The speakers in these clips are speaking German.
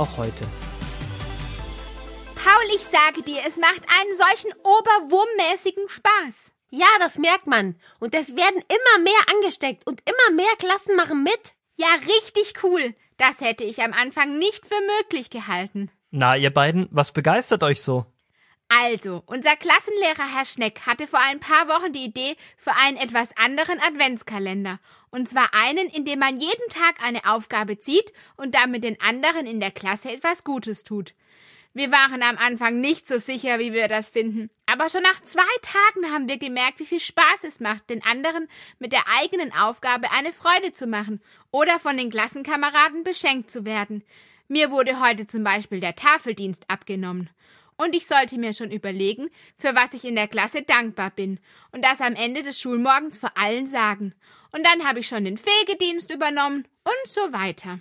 auch heute. Paul, ich sage dir, es macht einen solchen oberwurmmäßigen Spaß. Ja, das merkt man. Und es werden immer mehr angesteckt und immer mehr Klassen machen mit. Ja, richtig cool. Das hätte ich am Anfang nicht für möglich gehalten. Na, ihr beiden, was begeistert euch so? Also, unser Klassenlehrer Herr Schneck hatte vor ein paar Wochen die Idee für einen etwas anderen Adventskalender. Und zwar einen, in dem man jeden Tag eine Aufgabe zieht und damit den anderen in der Klasse etwas Gutes tut. Wir waren am Anfang nicht so sicher, wie wir das finden. Aber schon nach zwei Tagen haben wir gemerkt, wie viel Spaß es macht, den anderen mit der eigenen Aufgabe eine Freude zu machen oder von den Klassenkameraden beschenkt zu werden. Mir wurde heute zum Beispiel der Tafeldienst abgenommen. Und ich sollte mir schon überlegen, für was ich in der Klasse dankbar bin und das am Ende des Schulmorgens vor allen sagen. Und dann habe ich schon den Pflegedienst übernommen und so weiter.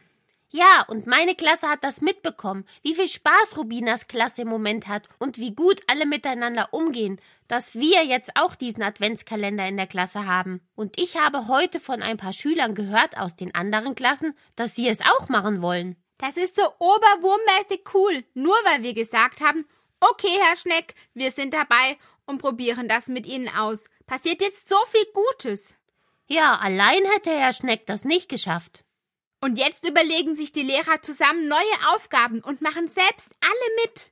Ja, und meine Klasse hat das mitbekommen, wie viel Spaß Rubinas Klasse im Moment hat und wie gut alle miteinander umgehen, dass wir jetzt auch diesen Adventskalender in der Klasse haben. Und ich habe heute von ein paar Schülern gehört aus den anderen Klassen, dass sie es auch machen wollen. Das ist so oberwurmmäßig cool, nur weil wir gesagt haben, okay, Herr Schneck, wir sind dabei und probieren das mit Ihnen aus. Passiert jetzt so viel Gutes. Ja, allein hätte Herr Schneck das nicht geschafft. Und jetzt überlegen sich die Lehrer zusammen neue Aufgaben und machen selbst alle mit.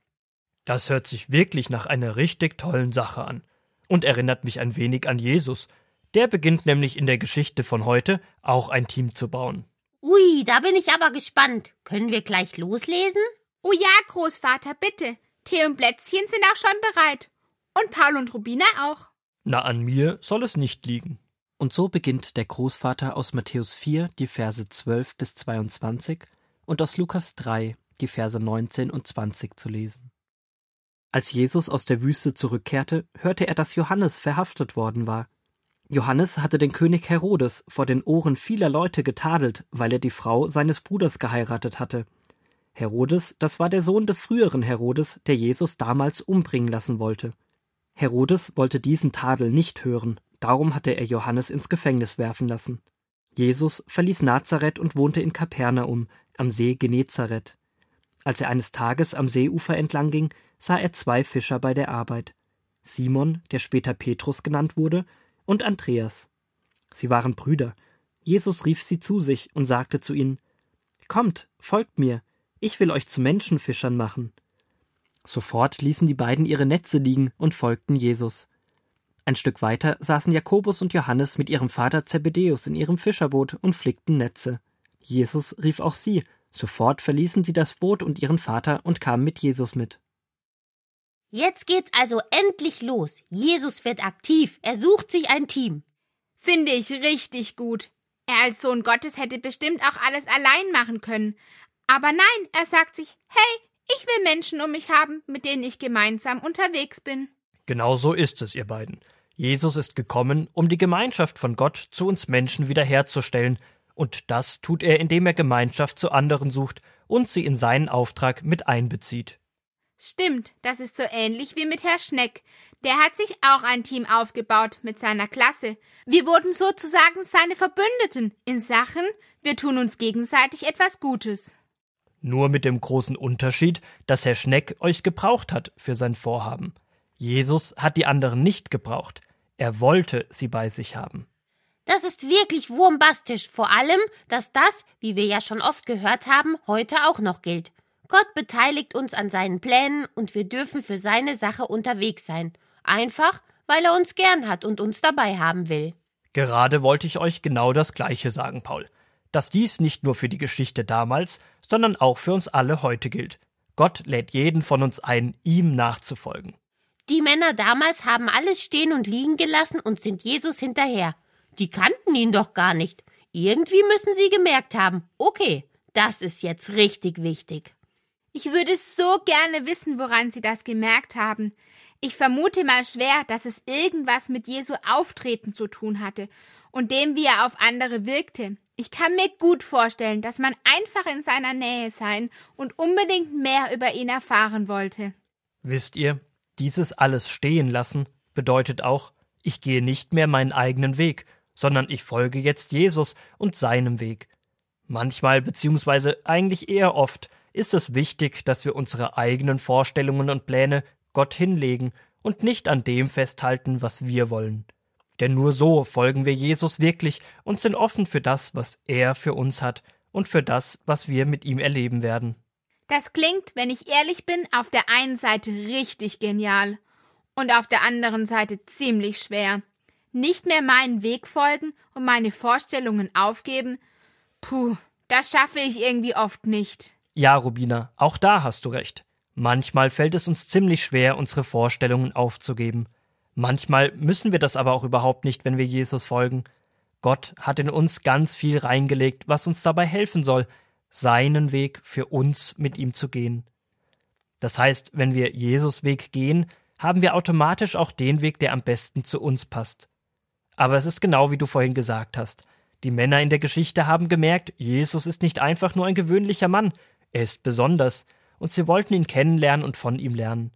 Das hört sich wirklich nach einer richtig tollen Sache an und erinnert mich ein wenig an Jesus. Der beginnt nämlich in der Geschichte von heute auch ein Team zu bauen. Ui, da bin ich aber gespannt. Können wir gleich loslesen? Oh ja, Großvater, bitte. Tee und Plätzchen sind auch schon bereit. Und Paul und Rubina auch. Na, an mir soll es nicht liegen. Und so beginnt der Großvater aus Matthäus 4 die Verse 12 bis 22 und aus Lukas 3 die Verse 19 und 20 zu lesen. Als Jesus aus der Wüste zurückkehrte, hörte er, dass Johannes verhaftet worden war. Johannes hatte den König Herodes vor den Ohren vieler Leute getadelt, weil er die Frau seines Bruders geheiratet hatte. Herodes, das war der Sohn des früheren Herodes, der Jesus damals umbringen lassen wollte. Herodes wollte diesen Tadel nicht hören, Darum hatte er Johannes ins Gefängnis werfen lassen. Jesus verließ Nazareth und wohnte in Kapernaum am See Genezareth. Als er eines Tages am Seeufer entlang ging, sah er zwei Fischer bei der Arbeit. Simon, der später Petrus genannt wurde, und Andreas. Sie waren Brüder. Jesus rief sie zu sich und sagte zu ihnen Kommt, folgt mir, ich will euch zu Menschenfischern machen. Sofort ließen die beiden ihre Netze liegen und folgten Jesus. Ein Stück weiter saßen Jakobus und Johannes mit ihrem Vater Zebedäus in ihrem Fischerboot und flickten Netze. Jesus rief auch sie. Sofort verließen sie das Boot und ihren Vater und kamen mit Jesus mit. Jetzt geht's also endlich los. Jesus wird aktiv. Er sucht sich ein Team. Finde ich richtig gut. Er als Sohn Gottes hätte bestimmt auch alles allein machen können. Aber nein, er sagt sich, hey, ich will Menschen um mich haben, mit denen ich gemeinsam unterwegs bin. Genau so ist es, ihr beiden. Jesus ist gekommen, um die Gemeinschaft von Gott zu uns Menschen wiederherzustellen, und das tut er, indem er Gemeinschaft zu anderen sucht und sie in seinen Auftrag mit einbezieht. Stimmt, das ist so ähnlich wie mit Herr Schneck. Der hat sich auch ein Team aufgebaut mit seiner Klasse. Wir wurden sozusagen seine Verbündeten in Sachen, wir tun uns gegenseitig etwas Gutes. Nur mit dem großen Unterschied, dass Herr Schneck euch gebraucht hat für sein Vorhaben. Jesus hat die anderen nicht gebraucht. Er wollte sie bei sich haben. Das ist wirklich wurmbastisch, vor allem, dass das, wie wir ja schon oft gehört haben, heute auch noch gilt. Gott beteiligt uns an seinen Plänen und wir dürfen für seine Sache unterwegs sein. Einfach, weil er uns gern hat und uns dabei haben will. Gerade wollte ich euch genau das Gleiche sagen, Paul. Dass dies nicht nur für die Geschichte damals, sondern auch für uns alle heute gilt. Gott lädt jeden von uns ein, ihm nachzufolgen. Die Männer damals haben alles stehen und liegen gelassen und sind Jesus hinterher. Die kannten ihn doch gar nicht. Irgendwie müssen sie gemerkt haben, okay, das ist jetzt richtig wichtig. Ich würde so gerne wissen, woran Sie das gemerkt haben. Ich vermute mal schwer, dass es irgendwas mit Jesu Auftreten zu tun hatte und dem, wie er auf andere wirkte. Ich kann mir gut vorstellen, dass man einfach in seiner Nähe sein und unbedingt mehr über ihn erfahren wollte. Wisst ihr, dieses alles stehen lassen bedeutet auch, ich gehe nicht mehr meinen eigenen Weg, sondern ich folge jetzt Jesus und seinem Weg. Manchmal, beziehungsweise eigentlich eher oft, ist es wichtig, dass wir unsere eigenen Vorstellungen und Pläne Gott hinlegen und nicht an dem festhalten, was wir wollen. Denn nur so folgen wir Jesus wirklich und sind offen für das, was er für uns hat und für das, was wir mit ihm erleben werden. Das klingt, wenn ich ehrlich bin, auf der einen Seite richtig genial und auf der anderen Seite ziemlich schwer. Nicht mehr meinen Weg folgen und meine Vorstellungen aufgeben, puh, das schaffe ich irgendwie oft nicht. Ja, Rubina, auch da hast du recht. Manchmal fällt es uns ziemlich schwer, unsere Vorstellungen aufzugeben. Manchmal müssen wir das aber auch überhaupt nicht, wenn wir Jesus folgen. Gott hat in uns ganz viel reingelegt, was uns dabei helfen soll, seinen Weg für uns mit ihm zu gehen. Das heißt, wenn wir Jesus Weg gehen, haben wir automatisch auch den Weg, der am besten zu uns passt. Aber es ist genau wie du vorhin gesagt hast. Die Männer in der Geschichte haben gemerkt, Jesus ist nicht einfach nur ein gewöhnlicher Mann, er ist besonders, und sie wollten ihn kennenlernen und von ihm lernen.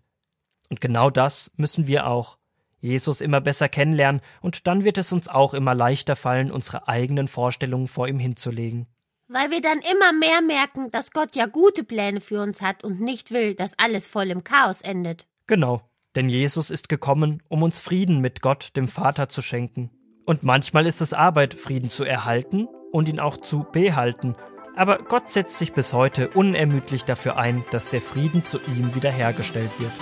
Und genau das müssen wir auch. Jesus immer besser kennenlernen, und dann wird es uns auch immer leichter fallen, unsere eigenen Vorstellungen vor ihm hinzulegen. Weil wir dann immer mehr merken, dass Gott ja gute Pläne für uns hat und nicht will, dass alles voll im Chaos endet. Genau, denn Jesus ist gekommen, um uns Frieden mit Gott, dem Vater, zu schenken. Und manchmal ist es Arbeit, Frieden zu erhalten und ihn auch zu behalten, aber Gott setzt sich bis heute unermüdlich dafür ein, dass der Frieden zu ihm wiederhergestellt wird.